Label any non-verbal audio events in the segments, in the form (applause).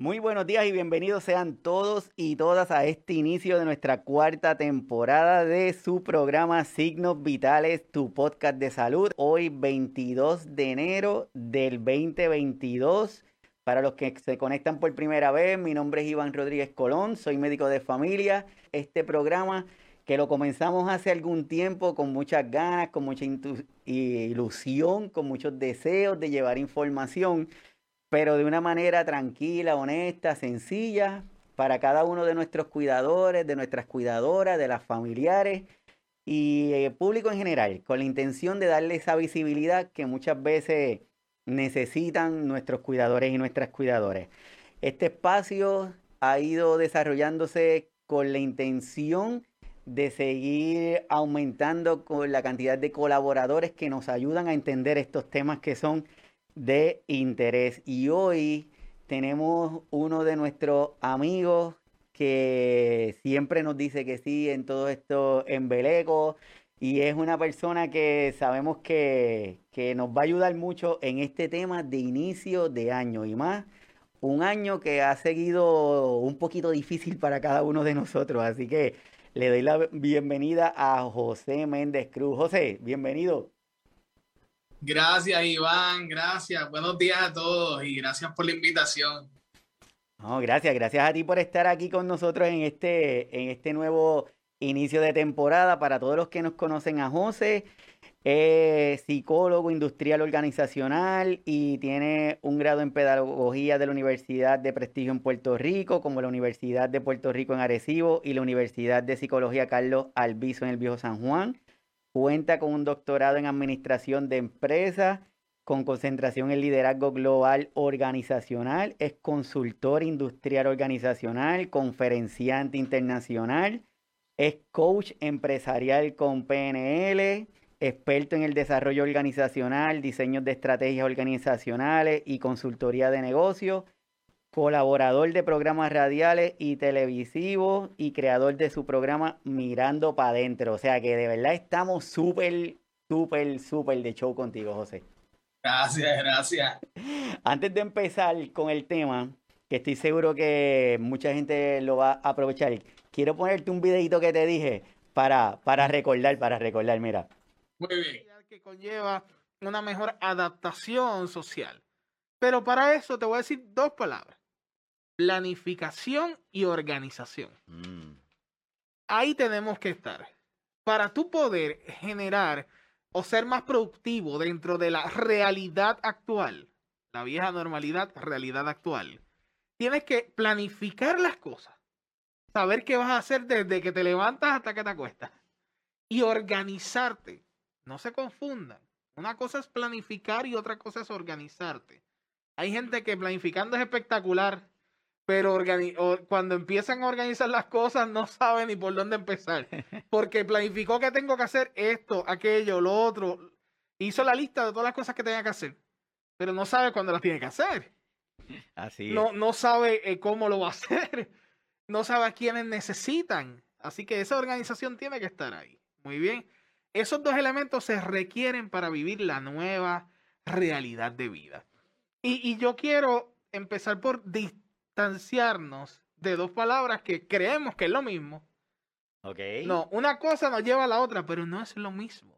Muy buenos días y bienvenidos sean todos y todas a este inicio de nuestra cuarta temporada de su programa Signos Vitales, tu podcast de salud. Hoy 22 de enero del 2022. Para los que se conectan por primera vez, mi nombre es Iván Rodríguez Colón, soy médico de familia. Este programa que lo comenzamos hace algún tiempo con muchas ganas, con mucha ilusión, con muchos deseos de llevar información pero de una manera tranquila, honesta, sencilla, para cada uno de nuestros cuidadores, de nuestras cuidadoras, de las familiares y el eh, público en general, con la intención de darle esa visibilidad que muchas veces necesitan nuestros cuidadores y nuestras cuidadoras. Este espacio ha ido desarrollándose con la intención de seguir aumentando con la cantidad de colaboradores que nos ayudan a entender estos temas que son de interés. Y hoy tenemos uno de nuestros amigos que siempre nos dice que sí en todo esto embeleco y es una persona que sabemos que, que nos va a ayudar mucho en este tema de inicio de año y más un año que ha seguido un poquito difícil para cada uno de nosotros. Así que le doy la bienvenida a José Méndez Cruz. José, bienvenido. Gracias, Iván. Gracias. Buenos días a todos y gracias por la invitación. No, gracias, gracias a ti por estar aquí con nosotros en este, en este nuevo inicio de temporada. Para todos los que nos conocen a José, es psicólogo industrial organizacional y tiene un grado en pedagogía de la Universidad de Prestigio en Puerto Rico, como la Universidad de Puerto Rico en Arecibo y la Universidad de Psicología Carlos Albizo en el Viejo San Juan. Cuenta con un doctorado en administración de empresas con concentración en liderazgo global organizacional. Es consultor industrial organizacional, conferenciante internacional. Es coach empresarial con PNL, experto en el desarrollo organizacional, diseño de estrategias organizacionales y consultoría de negocios colaborador de programas radiales y televisivos y creador de su programa Mirando para Adentro. O sea que de verdad estamos súper, súper, súper de show contigo, José. Gracias, gracias. Antes de empezar con el tema, que estoy seguro que mucha gente lo va a aprovechar, quiero ponerte un videito que te dije para, para recordar, para recordar, mira. Muy bien. Que conlleva una mejor adaptación social. Pero para eso te voy a decir dos palabras planificación y organización. Mm. Ahí tenemos que estar. Para tú poder generar o ser más productivo dentro de la realidad actual, la vieja normalidad, realidad actual, tienes que planificar las cosas. Saber qué vas a hacer desde que te levantas hasta que te acuestas. Y organizarte. No se confundan. Una cosa es planificar y otra cosa es organizarte. Hay gente que planificando es espectacular, pero cuando empiezan a organizar las cosas no saben ni por dónde empezar. (laughs) Porque planificó que tengo que hacer esto, aquello, lo otro. Hizo la lista de todas las cosas que tenía que hacer, pero no sabe cuándo las tiene que hacer. Así No, no sabe eh, cómo lo va a (laughs) hacer. No sabe a quiénes necesitan. Así que esa organización tiene que estar ahí. Muy bien. Esos dos elementos se requieren para vivir la nueva realidad de vida. Y, y yo quiero empezar por distanciarnos de dos palabras que creemos que es lo mismo. Ok. No, una cosa nos lleva a la otra, pero no es lo mismo.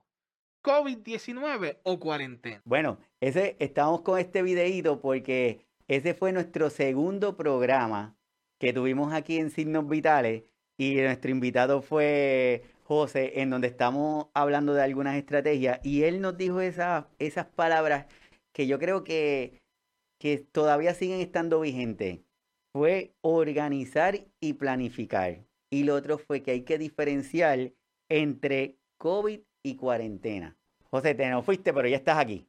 COVID-19 o cuarentena. Bueno, ese estamos con este videíto porque ese fue nuestro segundo programa que tuvimos aquí en Signos Vitales y nuestro invitado fue José, en donde estamos hablando de algunas estrategias y él nos dijo esas, esas palabras que yo creo que, que todavía siguen estando vigentes fue organizar y planificar. Y lo otro fue que hay que diferenciar entre COVID y cuarentena. José, te no fuiste, pero ya estás aquí.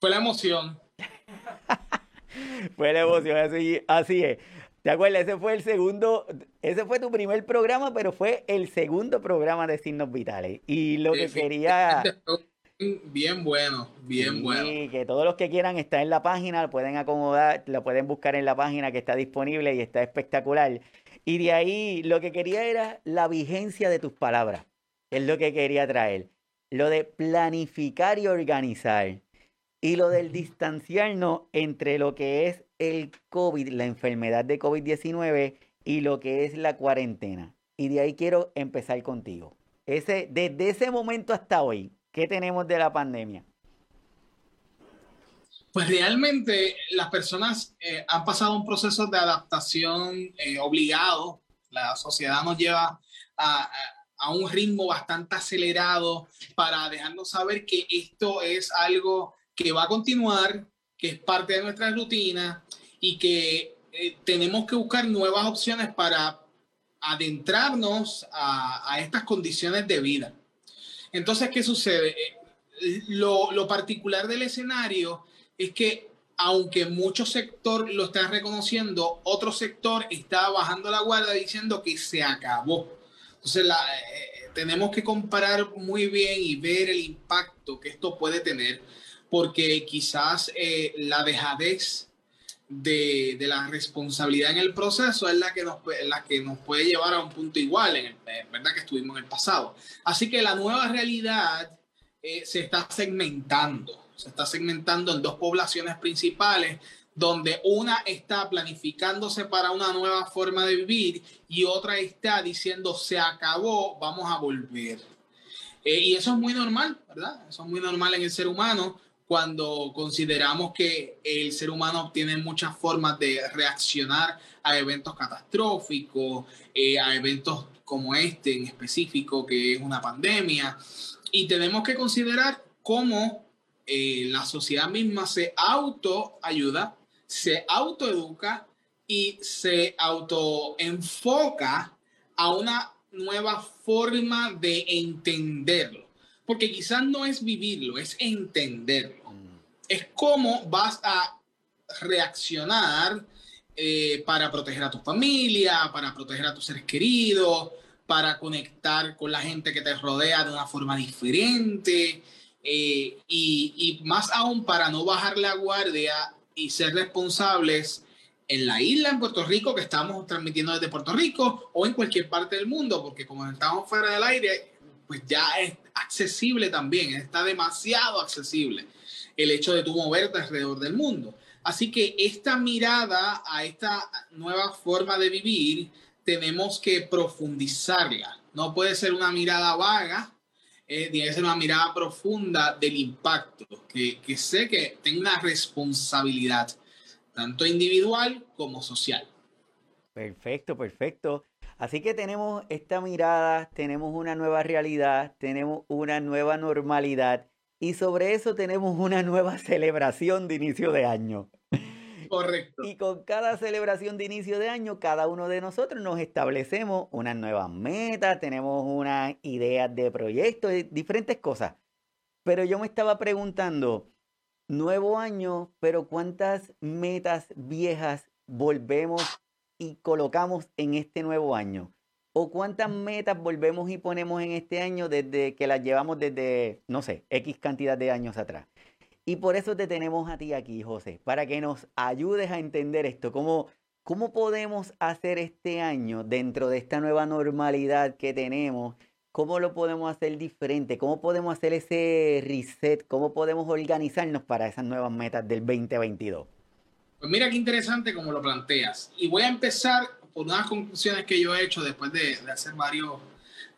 Fue la emoción. (laughs) fue la emoción, así, así es. ¿Te acuerdas? Ese fue el segundo, ese fue tu primer programa, pero fue el segundo programa de Signos Vitales. Y lo que quería bien bueno, bien bueno. Y que todos los que quieran estar en la página, lo pueden acomodar, lo pueden buscar en la página que está disponible y está espectacular. Y de ahí lo que quería era la vigencia de tus palabras. Es lo que quería traer. Lo de planificar y organizar. Y lo del distanciarnos entre lo que es el COVID, la enfermedad de COVID-19 y lo que es la cuarentena. Y de ahí quiero empezar contigo. Ese, desde ese momento hasta hoy, ¿qué tenemos de la pandemia? Pues realmente las personas eh, han pasado un proceso de adaptación eh, obligado. La sociedad nos lleva a, un ritmo bastante acelerado para dejarnos saber que esto es algo que va a continuar, que es parte de nuestra rutina y que eh, tenemos que buscar nuevas opciones para adentrarnos a, estas condiciones de vida. Entonces, ¿qué sucede? Lo, particular del escenario es que aunque mucho sector lo está reconociendo, otro sector está bajando la guardia diciendo que se acabó. Entonces, eh, tenemos que comparar muy bien y ver el impacto que esto puede tener, porque quizás eh, la dejadez de, de, la responsabilidad en el proceso es la que, nos, la que nos puede llevar a un punto igual, en el, ¿verdad? Que estuvimos en el pasado. Así que la nueva realidad eh, se está segmentando se está segmentando en dos poblaciones principales, donde una está planificándose para una nueva forma de vivir y otra está diciendo se acabó, vamos a volver. Eh, y eso es muy normal, ¿verdad? Eso es muy normal en el ser humano cuando consideramos que el ser humano tiene muchas formas de reaccionar a eventos catastróficos, eh, a eventos como este en específico, que es una pandemia. Y tenemos que considerar cómo eh, la sociedad misma se autoayuda, se autoeduca y se autoenfoca a una nueva forma de entenderlo. Porque quizás no es vivirlo, es entenderlo. Mm. Es cómo vas a reaccionar eh, para proteger a tu familia, para proteger a tus seres queridos, para conectar con la gente que te rodea de una forma diferente. Eh, y, más aún para no bajar la guardia y ser responsables en la isla, en Puerto Rico, que estamos transmitiendo desde Puerto Rico o en cualquier parte del mundo, porque como estamos fuera del aire, pues ya es accesible también, está demasiado accesible el hecho de tú moverte alrededor del mundo. Así que esta mirada a esta nueva forma de vivir tenemos que profundizarla. No puede ser una mirada vaga eh, tiene que ser una mirada profunda del impacto, que, que sé que tenga una responsabilidad, tanto individual como social. Perfecto, perfecto. Así que tenemos esta mirada, tenemos una nueva realidad, tenemos una nueva normalidad y sobre eso tenemos una nueva (laughs) celebración de inicio de año. Correcto. Y con cada celebración de inicio de año, cada uno de nosotros nos establecemos unas nuevas metas, tenemos unas ideas de proyectos, diferentes cosas. Pero yo me estaba preguntando, nuevo año, pero ¿cuántas metas viejas volvemos y colocamos en este nuevo año? ¿O cuántas metas volvemos y ponemos en este año desde que las llevamos desde, no sé, X cantidad de años atrás? Y por eso te tenemos a ti aquí, José, para que nos ayudes a entender esto, cómo, cómo podemos hacer este año dentro de esta nueva normalidad que tenemos, cómo lo podemos hacer diferente, cómo podemos hacer ese reset, cómo podemos organizarnos para esas nuevas metas del 2022. Pues mira qué interesante como lo planteas. Y voy a empezar por unas conclusiones que yo he hecho después de, de hacer varios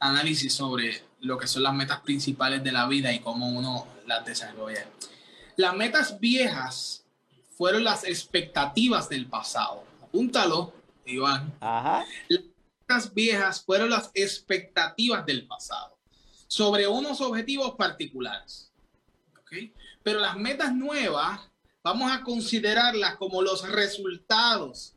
análisis sobre lo que son las metas principales de la vida y cómo uno las desarrolla. Las metas viejas fueron las expectativas del pasado. Apúntalo, Iván. Las metas viejas fueron las expectativas del pasado sobre unos objetivos particulares. Pero las metas nuevas vamos a considerarlas como los resultados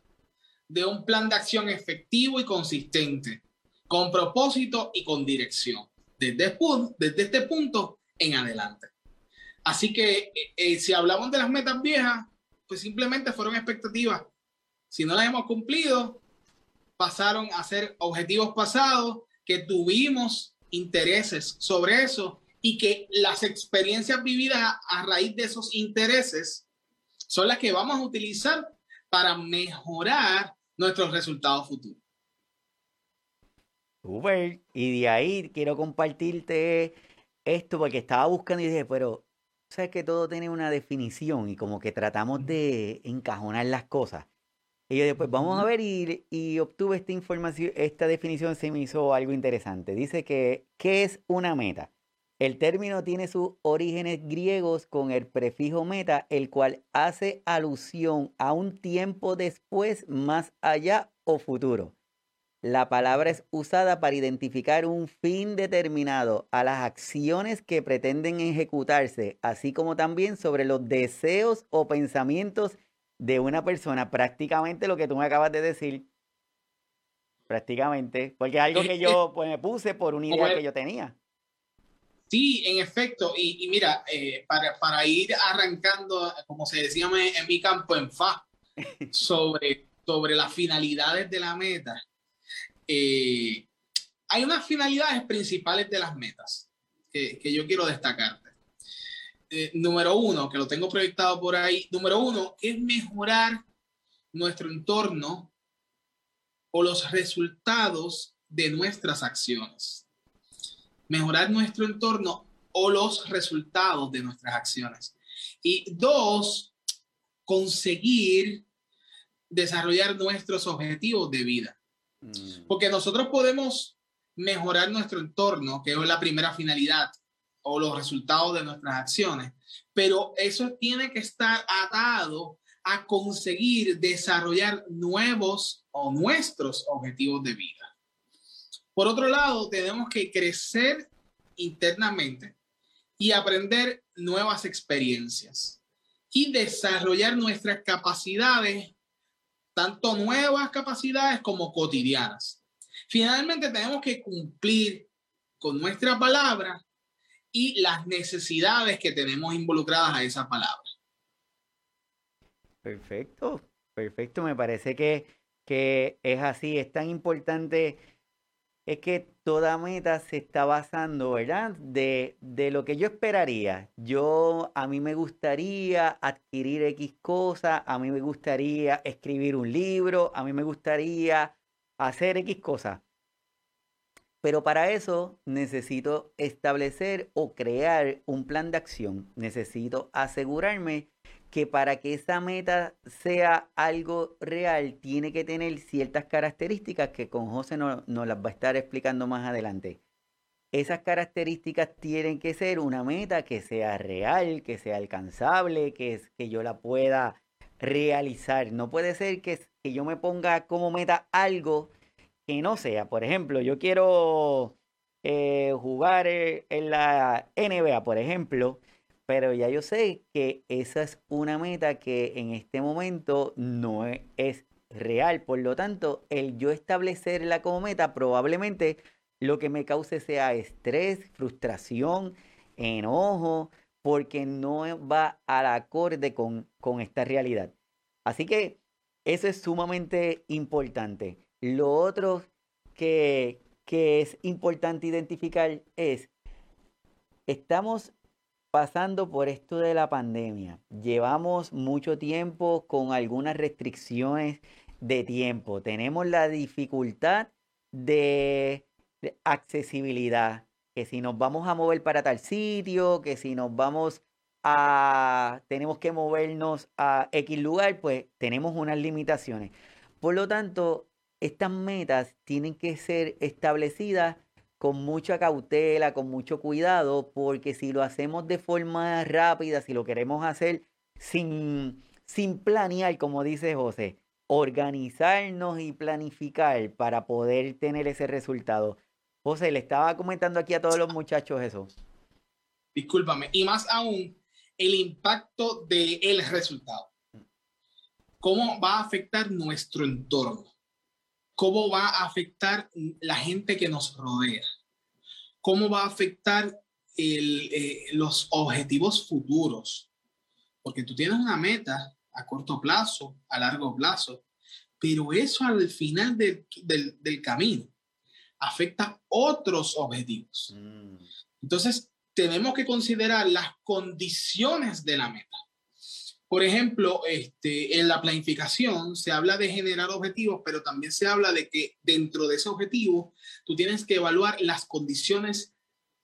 de un plan de acción efectivo y consistente, con propósito y con dirección, desde, desde este punto en adelante. Así que eh, eh, si hablamos de las metas viejas, pues simplemente fueron expectativas. Si no las hemos cumplido, pasaron a ser objetivos pasados, que tuvimos intereses sobre eso y que las experiencias vividas a, raíz de esos intereses son las que vamos a utilizar para mejorar nuestros resultados futuros. Super. Y de ahí quiero compartirte esto porque estaba buscando y dije, pero sabes que todo tiene una definición y como que tratamos de encajonar las cosas. Y yo después vamos a ver y, y, obtuve esta información, esta definición se me hizo algo interesante. Dice que, ¿qué es una meta? El término tiene sus orígenes griegos con el prefijo meta, el cual hace alusión a un tiempo después, más allá o futuro. La palabra es usada para identificar un fin determinado a las acciones que pretenden ejecutarse, así como también sobre los deseos o pensamientos de una persona. Prácticamente lo que tú me acabas de decir. Prácticamente. Porque es algo que (laughs) yo pues, me puse por una idea que yo tenía. Sí, en efecto. Y, mira, eh, para, para, ir arrancando, como se decía en mi campo en FA, (laughs) sobre, sobre las finalidades de la meta eh, hay unas finalidades principales de las metas que, yo quiero destacarte. Eh, número uno, que lo tengo proyectado por ahí, número uno es mejorar nuestro entorno o los resultados de nuestras acciones. Mejorar nuestro entorno o los resultados de nuestras acciones. Y dos, conseguir desarrollar nuestros objetivos de vida. Mm. Porque nosotros podemos mejorar nuestro entorno, que es la primera finalidad, o los resultados de nuestras acciones, pero eso tiene que estar atado a conseguir desarrollar nuevos o nuestros objetivos de vida. Por otro lado, tenemos que crecer internamente y aprender nuevas experiencias y desarrollar nuestras capacidades tanto nuevas capacidades como cotidianas. Finalmente tenemos que cumplir con nuestra palabra y las necesidades que tenemos involucradas a esa palabra. Perfecto, perfecto. Me parece que, que es así, es tan importante es que toda meta se está basando, ¿verdad? De, de, lo que yo esperaría. Yo, a mí me gustaría adquirir X cosa, a mí me gustaría escribir un libro, a mí me gustaría hacer X cosa. Pero para eso necesito establecer o crear un plan de acción. Necesito asegurarme que para que esa meta sea algo real, tiene que tener ciertas características que con José nos no las va a estar explicando más adelante. Esas características tienen que ser una meta que sea real, que sea alcanzable, que, que yo la pueda realizar. No puede ser que, que yo me ponga como meta algo que no sea. Por ejemplo, yo quiero eh, jugar eh, en la NBA, por ejemplo, pero ya yo sé que esa es una meta que en este momento no e, es, real. Por lo tanto, el yo establecerla como meta probablemente lo que me cause sea estrés, frustración, enojo, porque no va al acorde con, con esta realidad. Así que eso es sumamente importante. Lo otro que, que es importante identificar es, estamos pasando por esto de la pandemia. Llevamos mucho tiempo con algunas restricciones de tiempo. Tenemos la dificultad de, accesibilidad, que si nos vamos a mover para tal sitio, que si nos vamos a, tenemos que movernos a X lugar, pues tenemos unas limitaciones. Por lo tanto, estas metas tienen que ser establecidas con mucha cautela, con mucho cuidado, porque si lo hacemos de forma rápida, si lo queremos hacer sin, sin planear, como dice José, organizarnos y planificar para poder tener ese resultado. José, le estaba comentando aquí a todos los muchachos eso. Discúlpame, y más aún, el impacto del resultado. ¿Cómo va a afectar nuestro entorno? Cómo va a afectar la gente que nos rodea, cómo va a afectar eh, los objetivos futuros, porque tú tienes una meta a corto plazo, a largo plazo, pero eso al final del, camino afecta otros objetivos. Mm. Entonces, tenemos que considerar las condiciones de la meta. Por ejemplo, este, en la planificación se habla de generar objetivos, pero también se habla de que dentro de ese objetivo tú tienes que evaluar las condiciones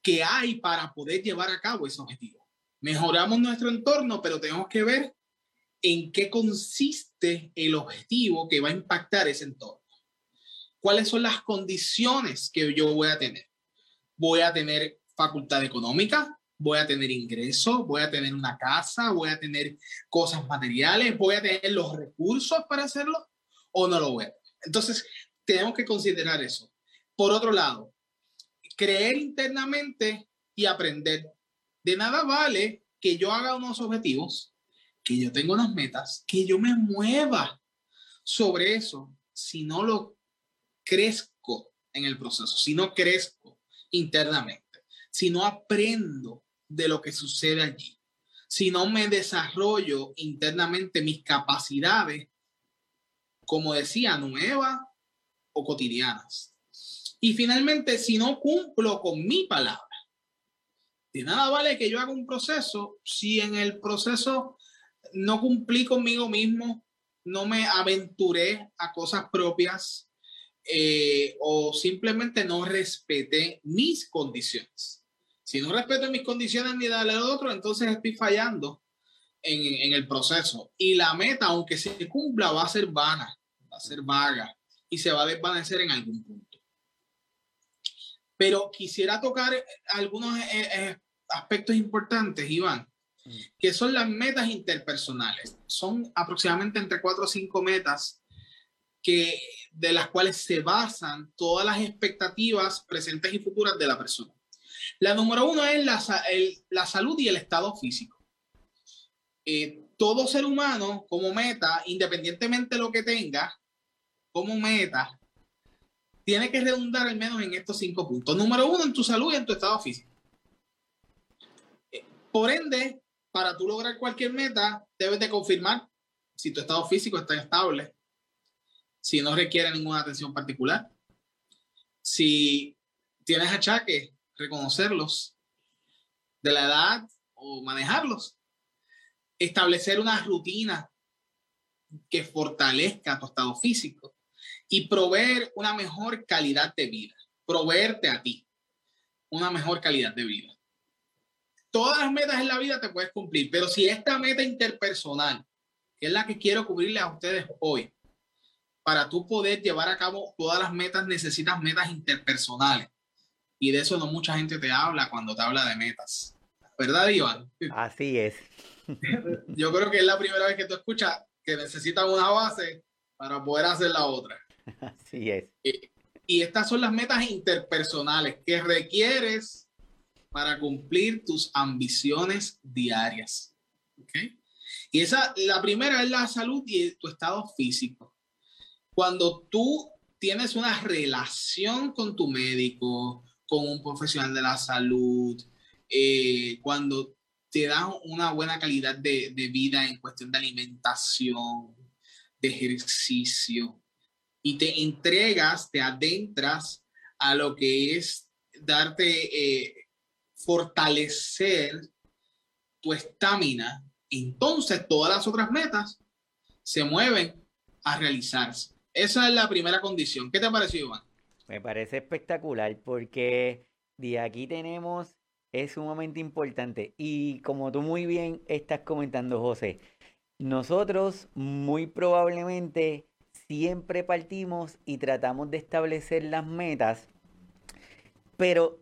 que hay para poder llevar a cabo ese objetivo. Mejoramos nuestro entorno, pero tenemos que ver en qué consiste el objetivo que va a impactar ese entorno. ¿Cuáles son las condiciones que yo voy a tener? Voy a tener facultad económica, voy a tener ingresos, voy a tener una casa, voy a tener cosas materiales, voy a tener los recursos para hacerlo o no lo voy a. Entonces, tenemos que considerar eso. Por otro lado, creer internamente y aprender. De nada vale que yo haga unos objetivos, que yo tenga unas metas, que yo me mueva sobre eso si no lo crezco en el proceso, si no crezco internamente, si no aprendo de lo que sucede allí, si no me desarrollo internamente mis capacidades, como decía, nuevas o cotidianas. Y finalmente, si no cumplo con mi palabra, de nada vale que yo haga un proceso si en el proceso no cumplí conmigo mismo, no me aventuré a cosas propias eh, o simplemente no respeté mis condiciones. Si no respeto mis condiciones ni darle al otro, entonces estoy fallando en, en, el proceso. Y la meta, aunque se cumpla, va a ser vana, va a ser vaga y se va a desvanecer en algún punto. Pero quisiera tocar algunos eh, eh, aspectos importantes, Iván, mm. que son las metas interpersonales. Son aproximadamente entre cuatro o cinco metas que, de las cuales se basan todas las expectativas presentes y futuras de la persona. La número uno es la, la salud y el estado físico. Eh, todo ser humano como meta, independientemente de lo que tenga, como meta, tiene que redundar al menos en estos cinco puntos. Número uno, en tu salud y en tu estado físico. Eh, por ende, para tú lograr cualquier meta, debes de confirmar si tu estado físico está estable, si no requiere ninguna atención particular, si tienes achaques, reconocerlos de la edad o manejarlos, establecer una rutina que fortalezca tu estado físico y proveer una mejor calidad de vida, proveerte a ti una mejor calidad de vida. Todas las metas en la vida te puedes cumplir, pero si esta meta interpersonal, que es la que quiero cubrirle a ustedes hoy, para tú poder llevar a cabo todas las metas necesitas metas interpersonales. Y de eso no mucha gente te habla cuando te habla de metas. ¿Verdad, Iván? Así es. (laughs) Yo creo que es la primera vez que tú escuchas que necesitas una base para poder hacer la otra. Así es. Y, estas son las metas interpersonales que requieres para cumplir tus ambiciones diarias. ¿Okay? Y esa, la primera es la salud y tu estado físico. Cuando tú tienes una relación con tu médico, con un profesional de la salud, eh, cuando te da una buena calidad de, de vida en cuestión de alimentación, de ejercicio, y te entregas, te adentras a lo que es darte, eh, fortalecer tu estamina, entonces todas las otras metas se mueven a realizarse. Esa es la primera condición. ¿Qué te pareció, Iván? Me parece espectacular porque de aquí tenemos, es sumamente importante. Y como tú muy bien estás comentando, José, nosotros muy probablemente siempre partimos y tratamos de establecer las metas, pero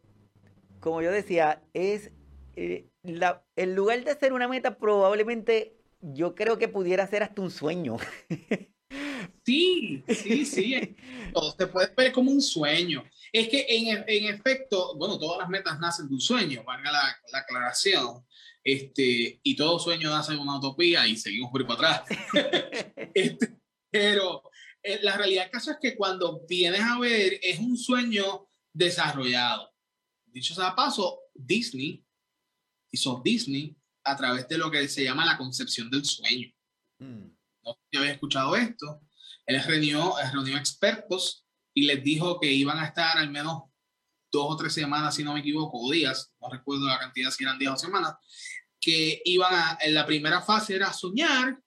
como yo decía, es eh, la, el lugar de hacer una meta probablemente yo creo que pudiera ser hasta un sueño. (laughs) Sí, sí, sí. Todo se puede ver como un sueño. Es que en, en, efecto, bueno, todas las metas nacen de un sueño, valga la, la aclaración. Este, y todo sueño nace de una utopía y seguimos por para atrás. (laughs) este, pero eh, la realidad del caso es que cuando vienes a ver, es un sueño desarrollado. Dicho sea paso, Disney hizo Disney a través de lo que se llama la concepción del sueño. Mm. No sé había escuchado esto. Él reunió, reunió expertos y les dijo que iban a estar al menos dos o tres semanas, si no me equivoco, o días, no recuerdo la cantidad, si eran días o semanas, que iban a, en la primera fase era soñar,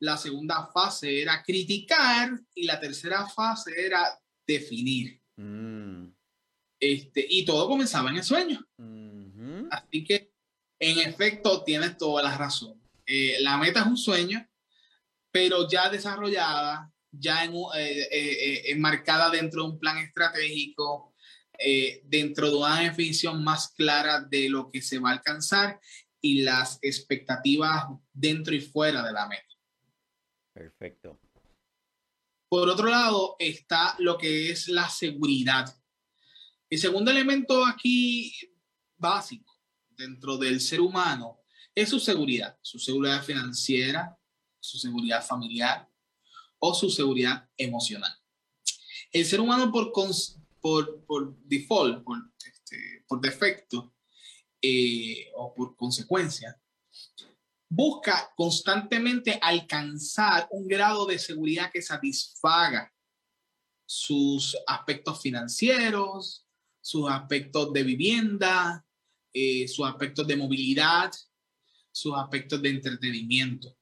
la segunda fase era criticar y la tercera fase era definir. Mm. Este, y todo comenzaba en el sueño. Así que En efecto, tienes toda la razón. Eh, la meta es un sueño, pero ya desarrollada, ya en, eh, eh, enmarcada dentro de un plan estratégico, dentro de una definición más clara de lo que se va a alcanzar y las expectativas dentro y fuera de la meta. Perfecto. Por otro lado, está lo que es la seguridad. El segundo elemento aquí básico dentro del ser humano es su seguridad, su seguridad financiera, su seguridad familiar o su seguridad emocional. El ser humano por, por, por default, por, este, por defecto eh, o por consecuencia, busca constantemente alcanzar un grado de seguridad que satisfaga sus aspectos financieros, sus aspectos de vivienda, eh, sus aspectos de movilidad, sus aspectos de entretenimiento.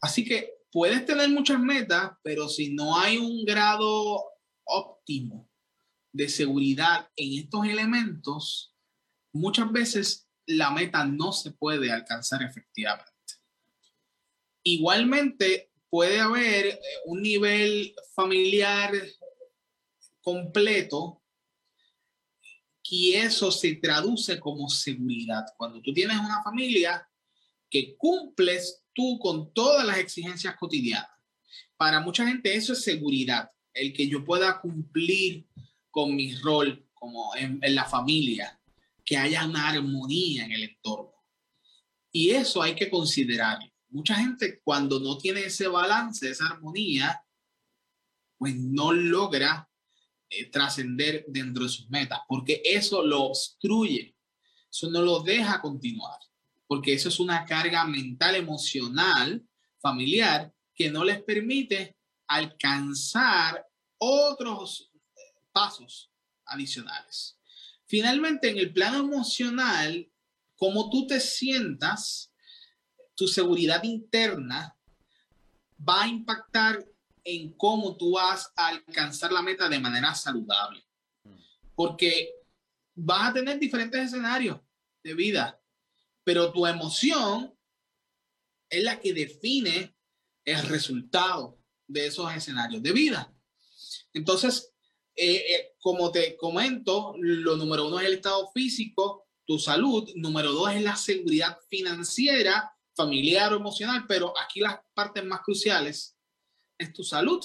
Así que puedes tener muchas metas, pero si no hay un grado óptimo de seguridad en estos elementos, muchas veces la meta no se puede alcanzar efectivamente. Igualmente, puede haber eh, un nivel familiar completo y eso se traduce como seguridad. Cuando tú tienes una familia, que cumples tú con todas las exigencias cotidianas. Para mucha gente eso es seguridad, el que yo pueda cumplir con mi rol como en, la familia, que haya una armonía en el entorno. Y eso hay que considerarlo. Mucha gente cuando no tiene ese balance, esa armonía, pues no logra eh, trascender dentro de sus metas, porque eso lo obstruye, eso no lo deja continuar porque eso es una carga mental, emocional, familiar, que no les permite alcanzar otros pasos adicionales. Finalmente, en el plano emocional, como tú te sientas, tu seguridad interna va a impactar en cómo tú vas a alcanzar la meta de manera saludable. Porque vas a tener diferentes escenarios de vida pero tu emoción es la que define el resultado de esos escenarios de vida. Entonces, eh, eh, como te comento, lo número uno es el estado físico, tu salud, número dos es la seguridad financiera, familiar o emocional, pero aquí las partes más cruciales es tu salud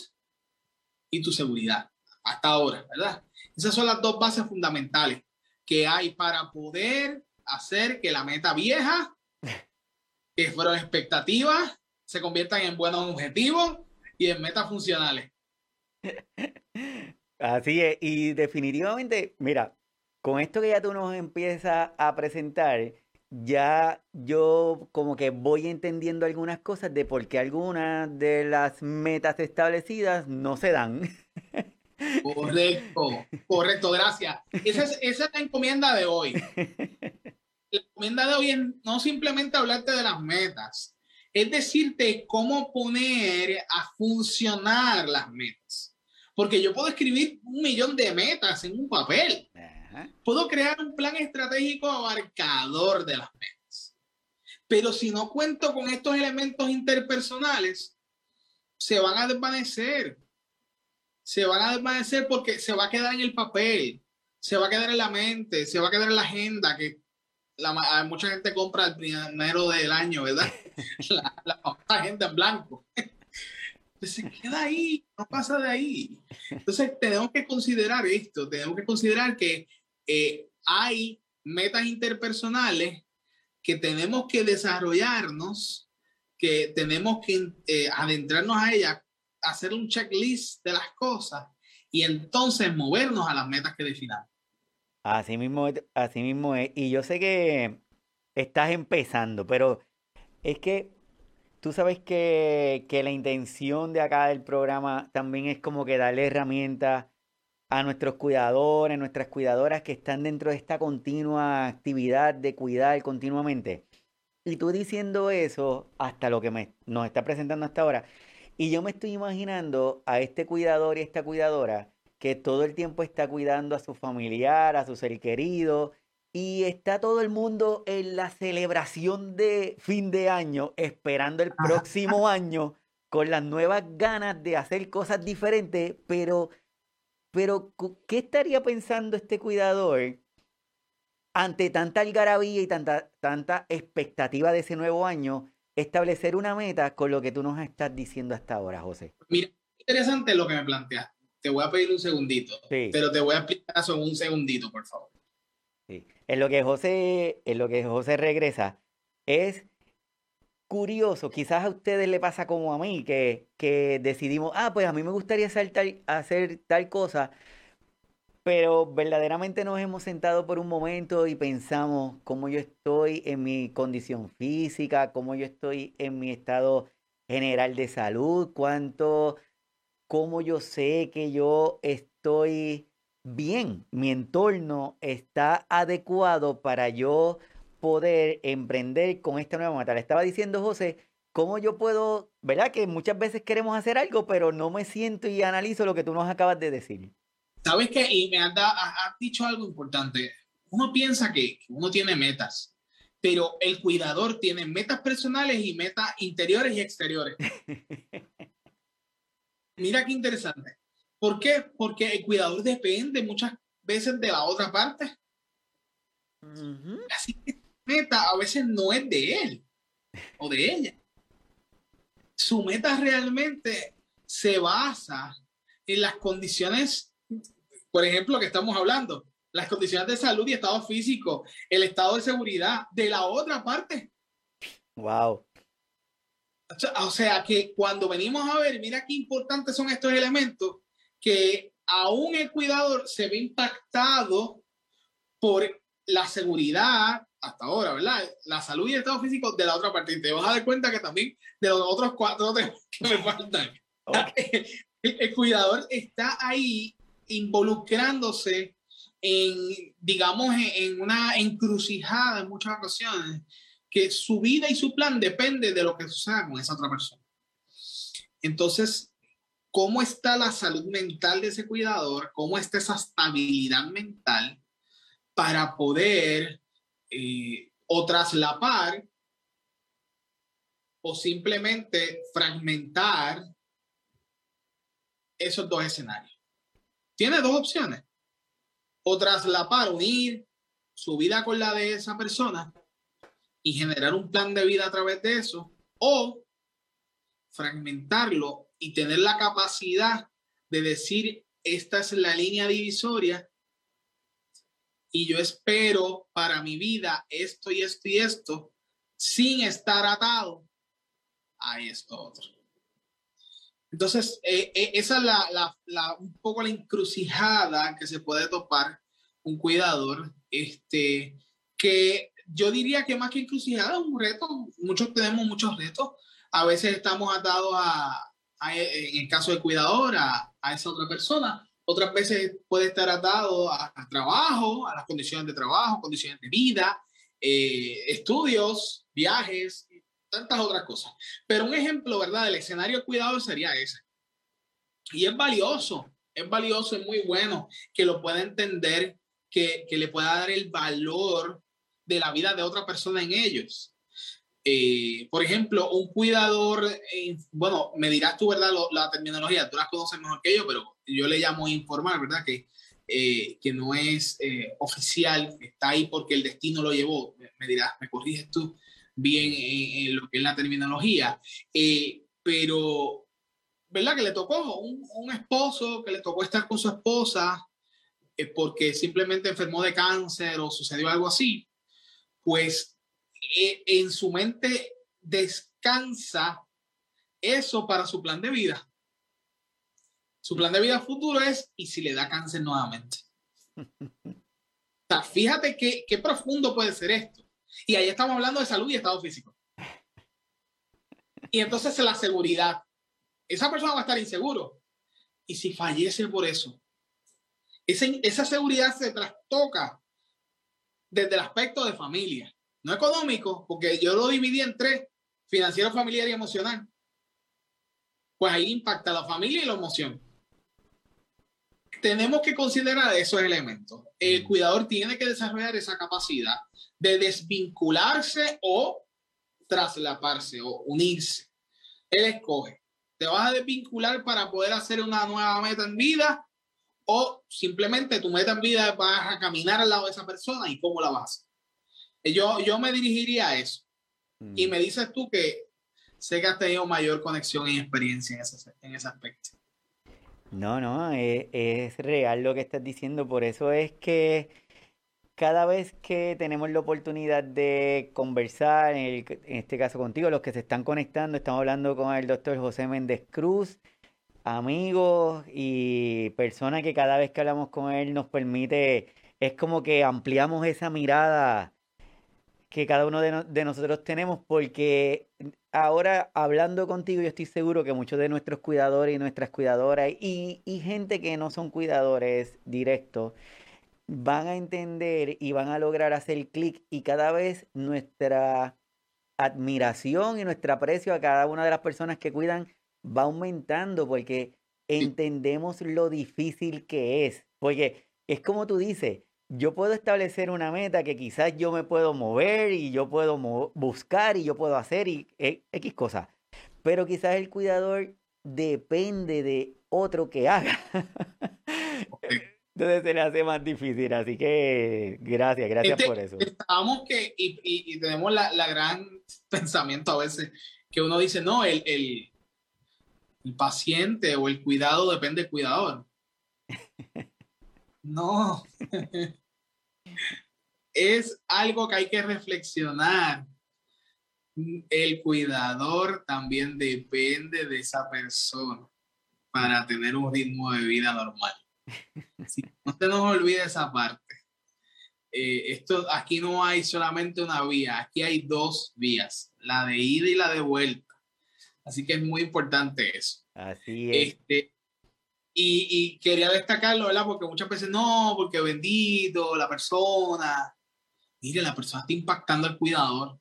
y tu seguridad, hasta ahora, ¿verdad? Esas son las dos bases fundamentales que hay para poder hacer que la meta vieja, que fueron expectativas, se conviertan en buenos objetivos y en metas funcionales. Así es, y definitivamente, mira, con esto que ya tú nos empiezas a presentar, ya yo como que voy entendiendo algunas cosas de por qué algunas de las metas establecidas no se dan. (laughs) Correcto, correcto, gracias. Esa es, esa es la encomienda de hoy. La encomienda de hoy es no simplemente hablarte de las metas, es decirte cómo poner a funcionar las metas. Porque yo puedo escribir un millón de metas en un papel. Puedo crear un plan estratégico abarcador de las metas. Pero si no cuento con estos elementos interpersonales, se van a desvanecer. Se van a desvanecer porque se va a quedar en el papel, se va a quedar en la mente, se va a quedar en la agenda, que la, mucha gente compra el primero del año, ¿verdad? (laughs) la, agenda en blanco. se queda ahí, no pasa de ahí. Entonces, tenemos que considerar esto, tenemos que considerar que eh, hay metas interpersonales que tenemos que desarrollarnos, que tenemos que eh, adentrarnos a ellas, hacer un checklist de las cosas y entonces movernos a las metas que definamos. Así mismo, así mismo es. Y yo sé que estás empezando, pero es que tú sabes que, que la intención de acá del programa también es como que darle herramientas a nuestros cuidadores, nuestras cuidadoras que están dentro de esta continua actividad de cuidar continuamente. Y tú diciendo eso, hasta lo que me, nos está presentando hasta ahora, y yo me estoy imaginando a este cuidador y esta cuidadora que todo el tiempo está cuidando a su familiar, a su ser querido, y está todo el mundo en la celebración de fin de año, esperando el próximo año con las nuevas ganas de hacer cosas diferentes, pero, pero ¿qué estaría pensando este cuidador ante tanta algarabía y tanta, tanta expectativa de ese nuevo año, establecer una meta con lo que tú nos estás diciendo hasta ahora, José? Mira, interesante lo que me planteas. Te voy a pedir un segundito, pero te voy a explicar eso en un segundito, por favor. Sí. En lo que José, en lo que José regresa, es curioso, quizás a ustedes le pasa como a mí, que, que decidimos, ah, pues a mí me gustaría hacer tal, hacer tal cosa, pero verdaderamente nos hemos sentado por un momento y pensamos cómo yo estoy en mi condición física, cómo yo estoy en mi estado general de salud, cuánto, cómo yo sé que yo estoy bien, mi entorno está adecuado para yo poder emprender con esta nueva meta. Estaba diciendo José, ¿cómo yo puedo, verdad que muchas veces queremos hacer algo, pero no me siento y analizo lo que tú nos acabas de decir? ¿Sabes qué? Y me has, dicho algo importante. Uno piensa que uno tiene metas, pero el cuidador tiene metas personales y metas interiores y exteriores. (laughs) Mira qué interesante. ¿Por qué? Porque el cuidador depende muchas veces de la otra parte. Así que meta a veces no es de él o de ella. Su meta realmente se basa en las condiciones por ejemplo, que estamos hablando, las condiciones de salud y estado físico, el estado de seguridad de la otra parte. Wow. O sea que cuando venimos a ver, mira qué importantes son estos elementos, que aún el cuidador se ve impactado por la seguridad, hasta ahora, ¿verdad? La salud y el estado físico de la otra parte. Y te vas a dar cuenta que también de los otros cuatro (laughs) que me faltan. (laughs) el, cuidador está ahí involucrándose en, digamos, en, una encrucijada en muchas ocasiones, que su vida y su plan depende de lo que suceda con esa otra persona. Entonces, ¿cómo está la salud mental de ese cuidador? ¿Cómo está esa estabilidad mental para poder eh, o traslapar o simplemente fragmentar esos dos escenarios? Tiene dos opciones. O traslapar, unir su vida con la de esa persona y generar un plan de vida a través de eso, o fragmentarlo y tener la capacidad de decir, esta es la línea divisoria y yo espero para mi vida esto y esto y esto sin estar atado a esto otro. Entonces, eh, eh, esa es la, un poco la encrucijada que se puede topar un cuidador, este, que yo diría que más que encrucijada es un reto, muchos tenemos muchos retos, a veces estamos atados a, en el caso del cuidador, a, esa otra persona, otras veces puede estar atado a, trabajo, a las condiciones de trabajo, condiciones de vida, eh, estudios, viajes, tantas otras cosas. Pero un ejemplo, ¿verdad? Del escenario cuidado sería ese. Y es valioso, es valioso, es muy bueno que lo pueda entender, que, que le pueda dar el valor de la vida de otra persona en ellos. Eh, por ejemplo, un cuidador, eh, bueno, me dirás tú, ¿verdad? la terminología, tú las conoces mejor que yo, pero yo le llamo informal, ¿verdad? Que, eh, que no es oficial, está ahí porque el destino lo llevó. Me, dirás, me corriges tú bien en, lo que es la terminología, eh, pero, ¿verdad? Que le tocó un, un, esposo, que le tocó estar con su esposa eh, porque simplemente enfermó de cáncer o sucedió algo así, pues eh, en su mente descansa eso para su plan de vida. Su plan de vida futuro es, ¿y si le da cáncer nuevamente? (laughs) O sea, fíjate qué, qué profundo puede ser esto. Y ahí estamos hablando de salud y estado físico. Y entonces la seguridad. Esa persona va a estar inseguro. Y si fallece por eso, esa seguridad se trastoca desde el aspecto de familia, no económico, porque yo lo dividí en tres, financiero, familiar y emocional. Pues ahí impacta la familia y la emoción. tenemos que considerar esos elementos. El mm. cuidador tiene que desarrollar esa capacidad de desvincularse o traslaparse o unirse. Él escoge. ¿Te vas a desvincular para poder hacer una nueva meta en vida? O simplemente tu meta en vida vas a caminar al lado de esa persona y cómo la vas Yo, yo me dirigiría a eso. Y mm. me dices tú que sé que has tenido mayor conexión y experiencia en ese, en ese aspecto. No, no, es, es, real lo que estás diciendo. Por eso es que cada vez que tenemos la oportunidad de conversar, en, este caso contigo, los que se están conectando, estamos hablando con el doctor José Méndez Cruz, amigos y persona que cada vez que hablamos con él nos permite, es como que ampliamos esa mirada que cada uno de, nosotros tenemos, porque ahora hablando contigo, yo estoy seguro que muchos de nuestros cuidadores y nuestras cuidadoras y, y gente que no son cuidadores directos, van a entender y van a lograr hacer clic y cada vez nuestra admiración y nuestro aprecio a cada una de las personas que cuidan va aumentando porque entendemos lo difícil que es. Porque es como tú dices, yo puedo establecer una meta que quizás yo me puedo mover y yo puedo buscar y yo puedo hacer y e, X cosas. Pero quizás el cuidador depende de otro que haga. Entonces se le hace más difícil, así que gracias, gracias por eso. Estamos que, y, y, tenemos la, la, gran (laughs) pensamiento a veces, que uno dice, no, el, el, el paciente o el cuidado depende del cuidador. (laughs) no. (laughs) es algo que hay que reflexionar. El cuidador también depende de esa persona para tener un ritmo de vida normal no se nos olvide esa parte. Eh, esto, aquí no hay solamente una vía, aquí hay dos vías, la de ida y la de vuelta. Así que es muy importante eso. Así es. Este, y, y, quería destacarlo, ¿verdad? Porque muchas veces no, porque bendito, la persona. Mire, la persona está impactando al cuidador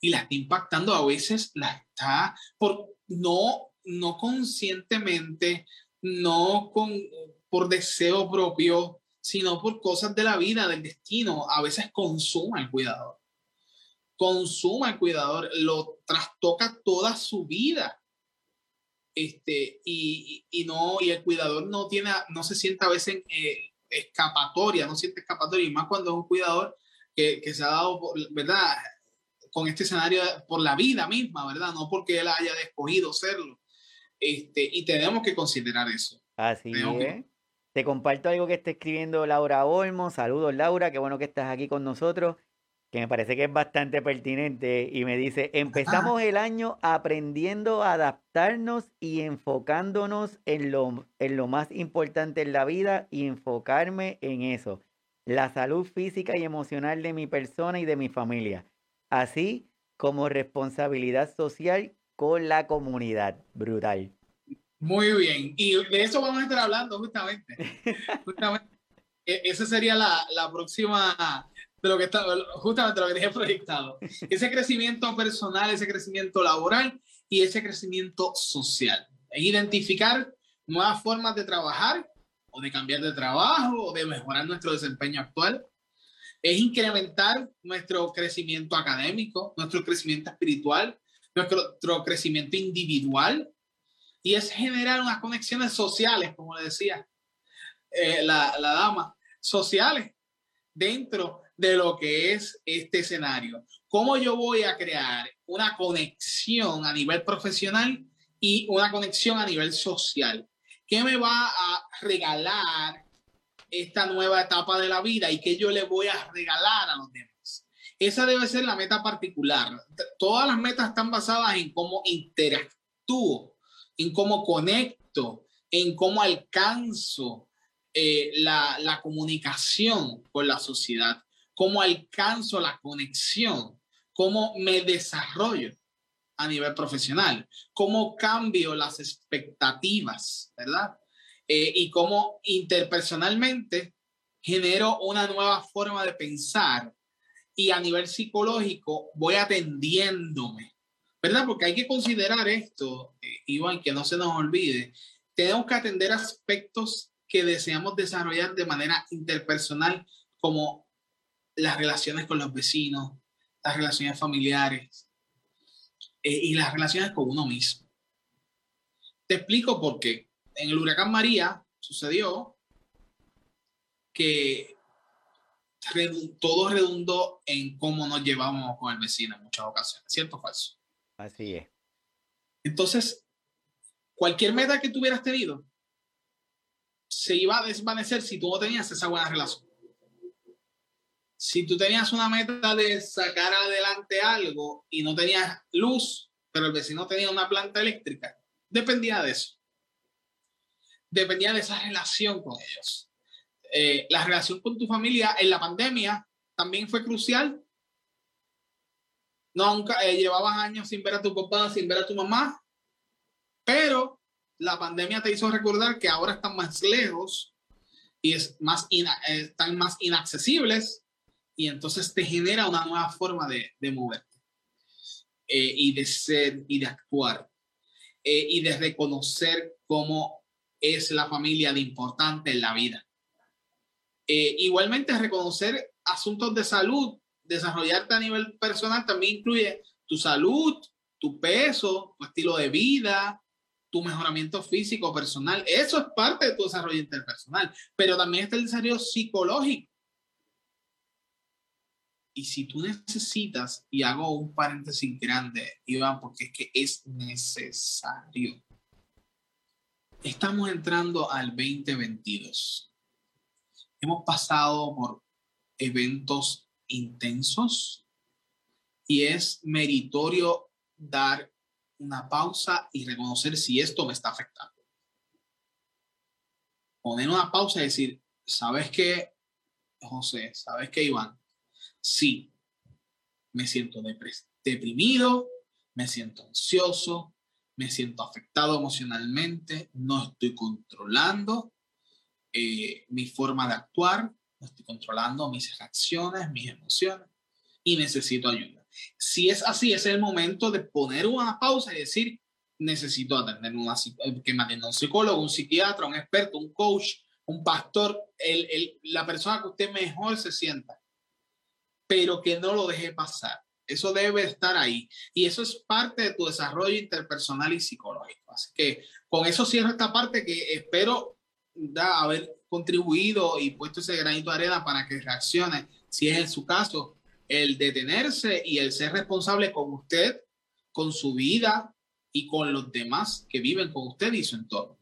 y la está impactando a veces, la está por no, no conscientemente, no con por deseo propio, sino por cosas de la vida, del destino. A veces consuma el cuidador. Consuma el cuidador, lo trastoca toda su vida. Este, y, y, no, y el cuidador no tiene, no se siente a veces eh, escapatoria, no siente escapatoria, y más cuando es un cuidador que, que se ha dado, ¿verdad? Con este escenario por la vida misma, ¿verdad? No porque él haya escogido serlo. Este, y tenemos que considerar eso. Así es. Te comparto algo que está escribiendo Laura Olmo. Saludos, Laura. Qué bueno que estás aquí con nosotros. Que me parece que es bastante pertinente. Y me dice: Empezamos el año aprendiendo a adaptarnos y enfocándonos en lo, en lo más importante en la vida y enfocarme en eso. La salud física y emocional de mi persona y de mi familia. Así como responsabilidad social con la comunidad. Brutal. Muy bien. Y de eso vamos a estar hablando justamente. (laughs) justamente. E, esa sería la, la, próxima de lo que está, justamente lo que dije proyectado. Ese crecimiento personal, ese crecimiento laboral y ese crecimiento social. identificar nuevas formas de trabajar o de cambiar de trabajo o de mejorar nuestro desempeño actual. Es incrementar nuestro crecimiento académico, nuestro crecimiento espiritual, nuestro crecimiento individual y es generar unas conexiones sociales, como le decía eh, la, la dama, sociales dentro de lo que es este escenario. ¿Cómo yo voy a crear una conexión a nivel profesional y una conexión a nivel social? ¿Qué me va a regalar esta nueva etapa de la vida y qué yo le voy a regalar a los demás? Esa debe ser la meta particular. Todas las metas están basadas en cómo interactúo en cómo conecto, en cómo alcanzo eh, la, la comunicación con la sociedad, cómo alcanzo la conexión, cómo me desarrollo a nivel profesional, cómo cambio las expectativas, ¿verdad? Eh, y cómo interpersonalmente genero una nueva forma de pensar y a nivel psicológico voy atendiéndome ¿verdad? Porque hay que considerar esto, eh, Iván, que no se nos olvide. Tenemos que atender aspectos que deseamos desarrollar de manera interpersonal, como las relaciones con los vecinos, las relaciones familiares eh, y las relaciones con uno mismo. Te explico por qué. En el huracán María sucedió que todo redundó en cómo nos llevamos con el vecino en muchas ocasiones, ¿cierto o falso? Así es. Entonces, cualquier meta que tuvieras tenido se iba a desvanecer si tú no tenías esa buena relación. Si tú tenías una meta de sacar adelante algo y no tenías luz, pero el vecino tenía una planta eléctrica, dependía de eso. Dependía de esa relación con ellos. Eh, la relación con tu familia en la pandemia también fue crucial. Nunca eh, llevabas años sin ver a tu papá, sin ver a tu mamá, pero la pandemia te hizo recordar que ahora están más lejos y es más eh, están más inaccesibles y entonces te genera una nueva forma de, de moverte y de ser y de actuar y de reconocer cómo es la familia de importante en la vida. Eh, igualmente, reconocer asuntos de salud, desarrollarte a nivel personal también incluye tu salud, tu peso, tu estilo de vida, tu mejoramiento físico personal. Eso es parte de tu desarrollo interpersonal, pero también está el desarrollo psicológico. Y si tú necesitas, y hago un paréntesis grande, Iván, porque es que es necesario. Estamos entrando al 2022 hemos pasado por eventos intensos y es meritorio dar una pausa y reconocer si esto me está afectando. Poner una pausa y decir, ¿sabes qué, José? ¿Sabes qué, Iván? Sí, me siento deprimido, me siento ansioso, me siento afectado emocionalmente, no estoy controlando eh, mi forma de actuar, estoy controlando mis reacciones, mis emociones y necesito ayuda. Si es así, es el momento de poner una pausa y decir, necesito atender una, eh, que me un psicólogo, un psiquiatra, un experto, un coach, un pastor, el, el, la persona que usted mejor se sienta, pero que no lo deje pasar. Eso debe estar ahí. Y eso es parte de tu desarrollo interpersonal y psicológico. Así que con eso cierro esta parte que espero da, haber contribuido y puesto ese granito de arena para que reaccione, si es en su caso, el detenerse y el ser responsable con usted, con su vida y con los demás que viven con usted y su entorno.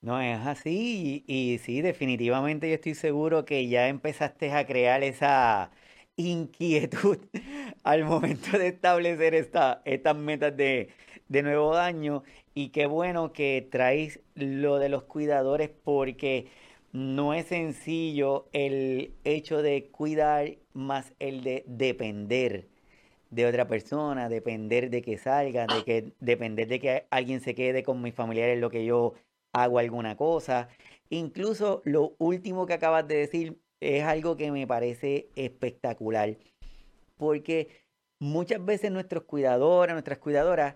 No, es así y, sí, definitivamente yo estoy seguro que ya empezaste a crear esa inquietud (laughs) al momento de establecer esta, estas metas de, de nuevo año y qué bueno que traes lo de los cuidadores porque no es sencillo el hecho de cuidar más el de depender de otra persona, depender de que salga, de que depender de que alguien se quede con mis familiares lo que yo hago alguna cosa. Incluso lo último que acabas de decir es algo que me parece espectacular, porque muchas veces nuestros cuidadores, nuestras cuidadoras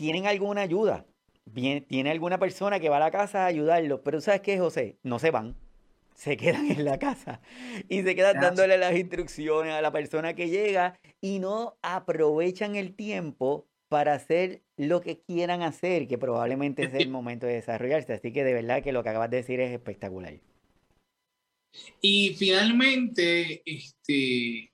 tienen alguna ayuda, bien, tiene alguna persona que va a la casa a ayudarlos, pero ¿sabes qué, José? No se van, se quedan en la casa y se quedan dándole las instrucciones a la persona que llega y no aprovechan el tiempo para hacer lo que quieran hacer, que probablemente es el momento de desarrollarse. Así que de verdad que lo que acabas de decir es espectacular. Y finalmente, este,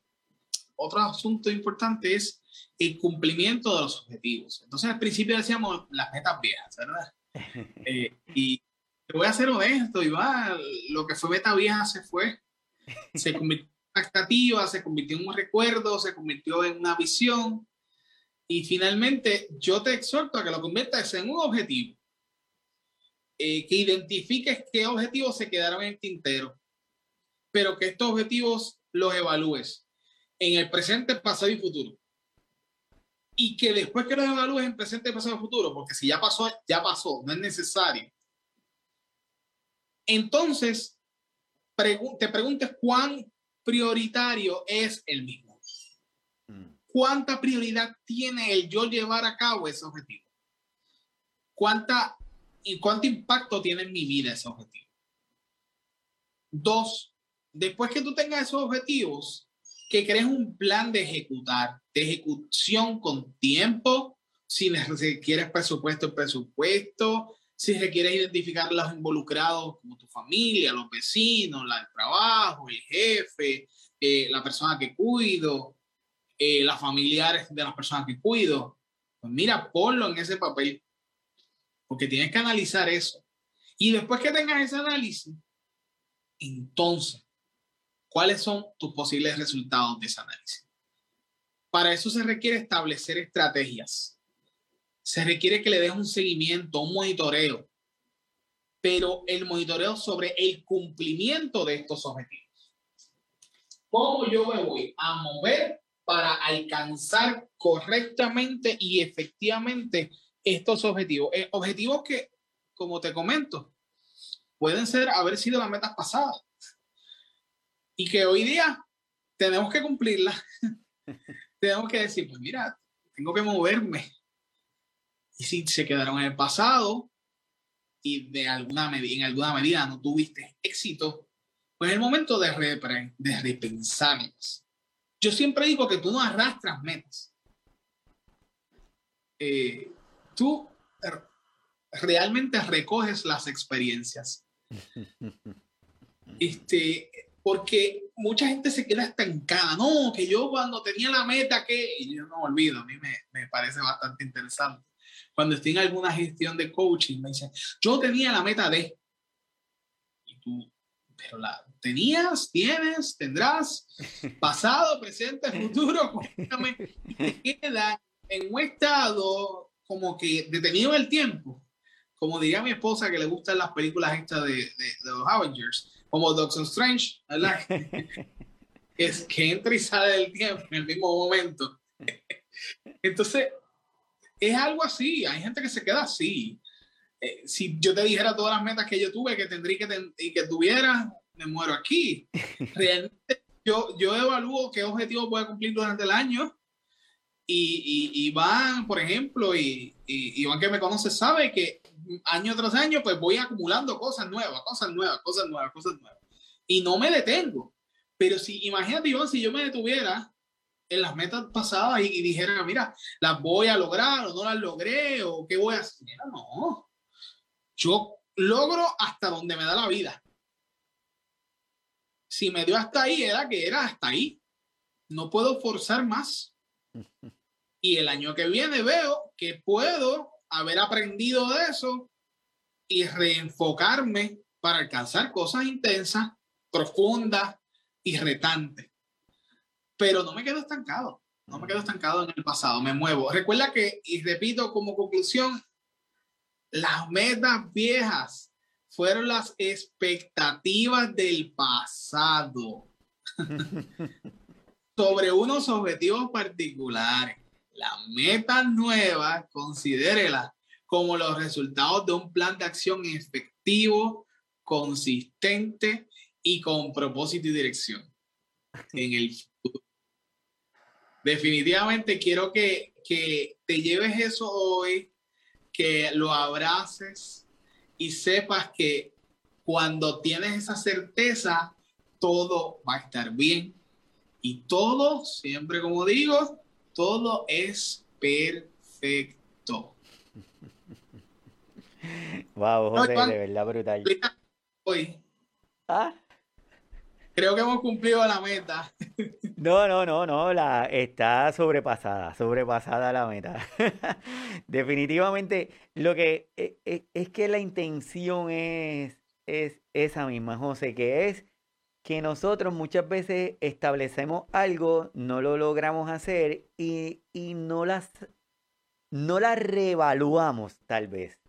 otro asunto importante es el cumplimiento de los objetivos. Entonces, al principio decíamos las metas viejas, ¿verdad? (laughs) Eh, y te voy a ser honesto, Iván, lo que fue meta vieja se fue, se convirtió en expectativa, se convirtió en un recuerdo, se convirtió en una visión. Y finalmente, yo te exhorto a que lo conviertas en un objetivo, eh, que identifiques qué objetivos se quedaron en el tintero, pero que estos objetivos los evalúes en el presente, pasado y futuro y que después que los evalúes en presente, pasado, futuro, porque si ya pasó, ya pasó, no es necesario. Entonces, te preguntes cuán prioritario es el mismo. Mm. ¿Cuánta prioridad tiene el yo llevar a cabo ese objetivo? ¿Cuánta y cuánto impacto tiene en mi vida ese objetivo. Dos, después que tú tengas esos objetivos, que crees un plan de ejecutar, de ejecución con tiempo, si requieres presupuesto, presupuesto, si requieres identificar los involucrados como tu familia, los vecinos, la del trabajo, el jefe, eh, la persona que cuido, eh, las familiares de las personas que cuido. Pues mira, ponlo en ese papel, porque tienes que analizar eso. Y después que tengas ese análisis, entonces, ¿cuáles son tus posibles resultados de ese análisis? Para eso se requiere establecer estrategias. Se requiere que le des un seguimiento, un monitoreo, pero el monitoreo sobre el cumplimiento de estos objetivos. ¿Cómo yo me voy a mover para alcanzar correctamente y efectivamente estos objetivos? Eh, objetivos que, como te comento, pueden ser haber sido las metas pasadas y que hoy día tenemos que cumplirlas. (laughs) tenemos que decir, pues mira, tengo que moverme. Y si se quedaron en el pasado y de alguna en alguna medida no tuviste éxito, pues es el momento de, repre, de repensar. Yo siempre digo que tú no arrastras metas. Eh, tú realmente recoges las experiencias. (laughs) Este, porque mucha gente se queda estancada. No, que yo cuando tenía la meta que, y yo no olvido, a mí me, me, parece bastante interesante. Cuando estoy en alguna gestión de coaching, me dicen, yo tenía la meta de, y tú, pero la tenías, tienes, tendrás, (laughs) pasado, presente, futuro, cuéntame, y te queda en un estado como que detenido en el tiempo como diría mi esposa que le gustan las películas estas de, de, los Avengers, como Doctor Strange, ¿verdad? (laughs) es que entra y sale del tiempo en el mismo momento. Entonces, es algo así, hay gente que se queda así. Eh, si yo te dijera todas las metas que yo tuve, que tendría que y que tuviera, me muero aquí. (laughs) Realmente yo, yo evalúo qué objetivos voy a cumplir durante el año y, y, por ejemplo, y, y, Iván que me conoce sabe que año tras año pues voy acumulando cosas nuevas, cosas nuevas, cosas nuevas, cosas nuevas. Y no me detengo. Pero si, imagínate, Iván, si yo me detuviera en las metas pasadas y, dijera, mira, las voy a lograr o no las logré o qué voy a hacer. No. Yo logro hasta donde me da la vida. Si me dio hasta ahí, era que era hasta ahí. No puedo forzar más. Y el año que viene veo que puedo haber aprendido de eso y reenfocarme para alcanzar cosas intensas, profundas y retantes. Pero no me quedo estancado, no me quedo estancado en el pasado, me muevo. Recuerda que, y repito como conclusión, las metas viejas fueron las expectativas del pasado (laughs) sobre unos objetivos particulares. La meta nueva, considérela como los resultados de un plan de acción efectivo, consistente y con propósito y dirección en el futuro. Definitivamente quiero que, que te lleves eso hoy, que lo abraces y sepas que cuando tienes esa certeza, todo va a estar bien. Y todo, siempre como digo, todo es perfecto. (laughs) Wow, José, de verdad brutal. Hoy. ¿Ah? Creo que hemos cumplido la meta. No, no, no, no, la está sobrepasada, sobrepasada la meta. (laughs) Definitivamente, lo que es, e, es, que la intención es, es esa misma, José, que es que nosotros muchas veces establecemos algo, no lo logramos hacer y, no las no la reevaluamos tal vez,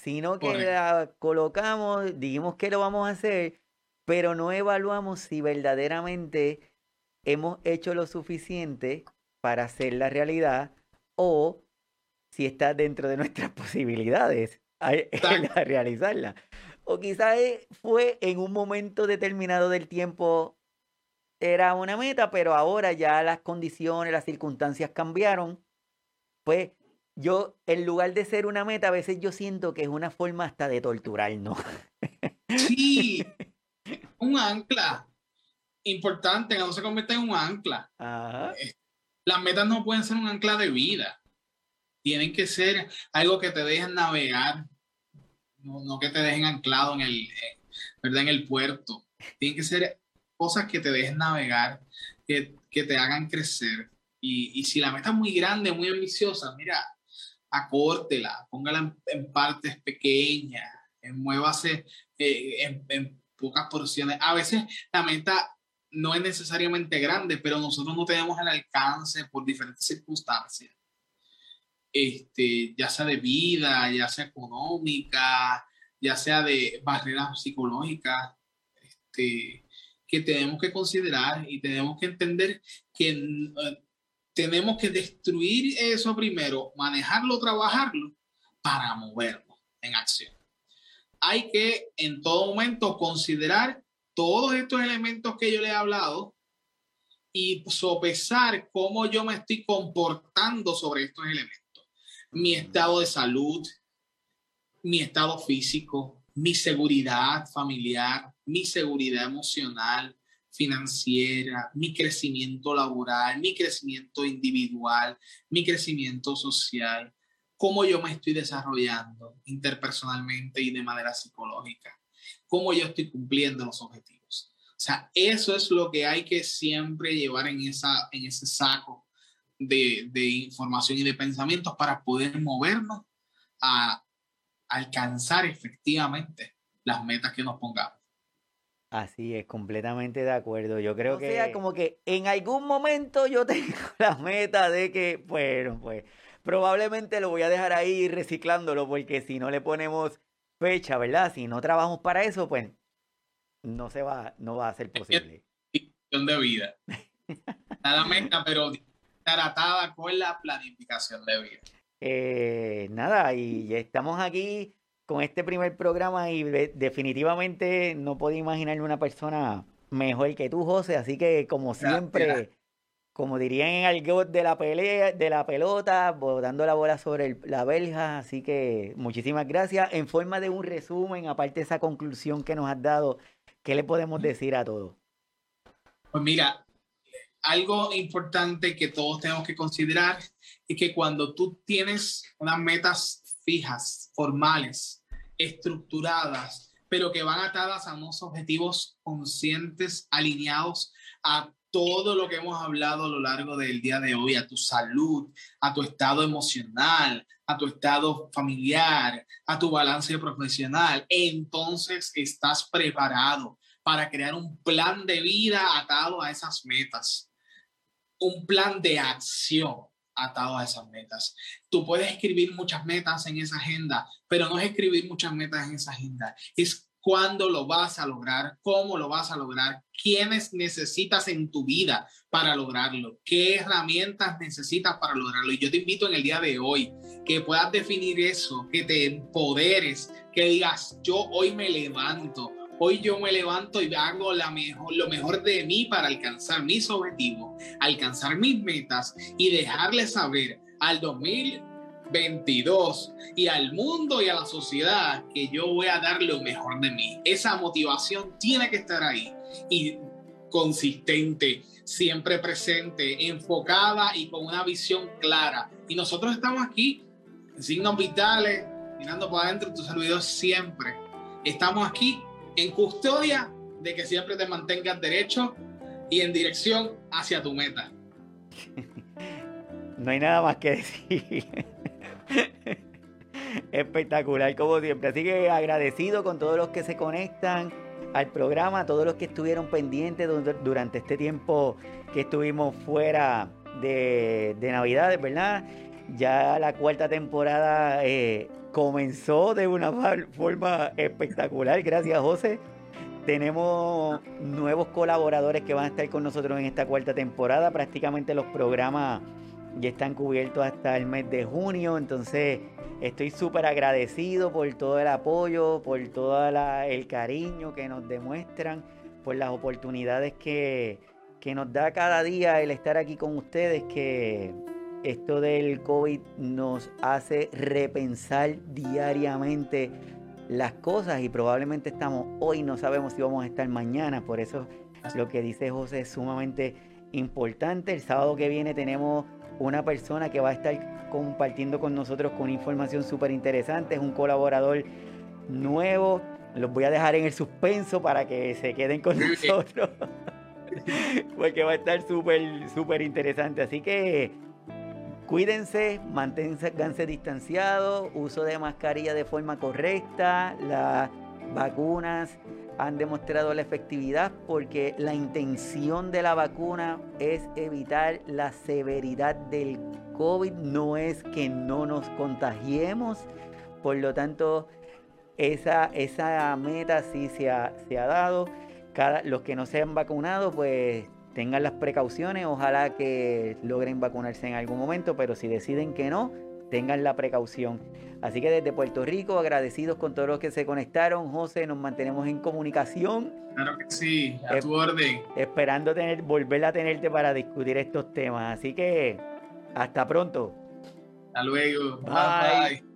sino que la colocamos, dijimos que lo vamos a hacer, pero no evaluamos si verdaderamente hemos hecho lo suficiente para hacer la realidad o si está dentro de nuestras (laughs) posibilidades (laughs) realizarla. O quizás eh, fue en un momento determinado del tiempo, era una meta, pero ahora ya las condiciones, las circunstancias cambiaron. Pues yo, en lugar de ser una meta, a veces yo siento que es una forma hasta de torturarnos. Sí, (laughs) un ancla importante, que no se convierta en un ancla. Las metas no pueden ser un ancla de vida. Tienen que ser algo que te dejen navegar, no, que te dejen anclado en el, eh, en el puerto. Tienen que ser cosas que te dejen navegar, que, te hagan crecer. Y, si la meta es muy grande, muy ambiciosa, mira, acórtela, póngala en, partes pequeñas, muévase eh, en, en, pocas porciones. A veces la meta no es necesariamente grande, pero nosotros no tenemos el alcance por diferentes circunstancias. Este, ya sea de vida, ya sea económica, ya sea de barreras psicológicas, este, que tenemos que considerar y tenemos que entender que eh, tenemos que destruir eso primero, manejarlo, trabajarlo para movernos en acción. Hay que en todo momento considerar todos estos elementos que yo le he hablado y sopesar cómo yo me estoy comportando sobre estos elementos. Mi estado de salud, mi estado físico, mi seguridad familiar, mi seguridad emocional, financiera, mi crecimiento laboral, mi crecimiento individual, mi crecimiento social, cómo yo me estoy desarrollando interpersonalmente y de manera psicológica cómo yo estoy cumpliendo los objetivos. O sea, eso es lo que hay que siempre llevar en, esa, en ese saco de, de información y de pensamientos para poder movernos a alcanzar efectivamente las metas que nos pongamos. Así es, completamente de acuerdo. Yo creo que. O sea, como que en algún momento yo tengo (laughs) la meta de que, bueno, pues probablemente lo voy a dejar ahí reciclándolo, porque si no le ponemos fecha, ¿verdad? Si no trabajamos para eso, pues no se va, no va a ser posible. de vida. (laughs) Nada meta, pero tratada con la planificación de vida. Eh, nada, y ya estamos aquí con este primer programa y definitivamente no puedo imaginarme una persona mejor que tú, José, así que como siempre como dirían en algo de la pelea, de la pelota, botando la bola sobre la verja. Así que muchísimas gracias. En forma de un resumen, aparte de esa conclusión que nos has dado, ¿qué le podemos decir a todos? Pues mira, algo importante que todos tenemos que considerar es que cuando tú tienes unas metas fijas, formales, estructuradas, pero que van atadas a unos objetivos conscientes, alineados a todo lo que hemos hablado a lo largo del día de hoy, a tu salud, a tu estado emocional, a tu estado familiar, a tu balance profesional, entonces estás preparado para crear un plan de vida atado a esas metas, un plan de acción atado a esas metas. Tú puedes escribir muchas metas en esa agenda, pero no es escribir muchas metas en esa agenda, es cuándo lo vas a lograr, cómo lo vas a lograr, quiénes necesitas en tu vida para lograrlo, qué herramientas necesitas para lograrlo. Y yo te invito en el día de hoy que puedas definir eso, que te empoderes, que digas, yo hoy me levanto, hoy yo me levanto y hago la mejor, lo mejor de mí para alcanzar mis objetivos, alcanzar mis metas y dejarle saber al 2000 22 y al mundo y a la sociedad que yo voy a dar lo mejor de mí. Esa motivación tiene que estar ahí y consistente, siempre presente, enfocada y con una visión clara. Y nosotros estamos aquí, en signos vitales, mirando para adentro, tu servidor siempre. Estamos aquí en custodia de que siempre te mantengas derecho y en dirección hacia tu meta. (laughs) No hay nada más que decir. (laughs) Espectacular, como siempre. Así que agradecido con todos los que se conectan al programa, todos los que estuvieron pendientes durante este tiempo que estuvimos fuera de, de Navidades, ¿verdad? Ya la cuarta temporada eh, comenzó de una forma espectacular. Gracias, José. Tenemos nuevos colaboradores que van a estar con nosotros en esta cuarta temporada. Prácticamente los programas ya están cubiertos hasta el mes de junio, entonces estoy súper agradecido por todo el apoyo, por todo el cariño que nos demuestran, por las oportunidades que, nos da cada día el estar aquí con ustedes, que, esto del COVID nos hace repensar diariamente las cosas y probablemente estamos hoy, no sabemos si vamos a estar mañana, por eso lo que dice José es sumamente importante. El sábado que viene tenemos una persona que va a estar compartiendo con nosotros con información súper interesante, es un colaborador nuevo, los voy a dejar en el suspenso para que se queden con nosotros, (laughs) porque va a estar súper, súper interesante, así que Cuídense, manténganse distanciados, uso de mascarilla de forma correcta, las vacunas han demostrado la efectividad porque la intención de la vacuna es evitar la severidad del COVID, no es que no nos contagiemos, por lo tanto esa, esa meta sí se ha, se ha dado. Los que no se han vacunado, pues tengan las precauciones, ojalá que logren vacunarse en algún momento, pero si deciden que no, tengan la precaución. Así que desde Puerto Rico, agradecidos con todos los que se conectaron. José, nos mantenemos en comunicación. Claro que sí, a tu orden. Esperando tener, volver a tenerte para discutir estos temas. Así que hasta pronto. Hasta luego. bye.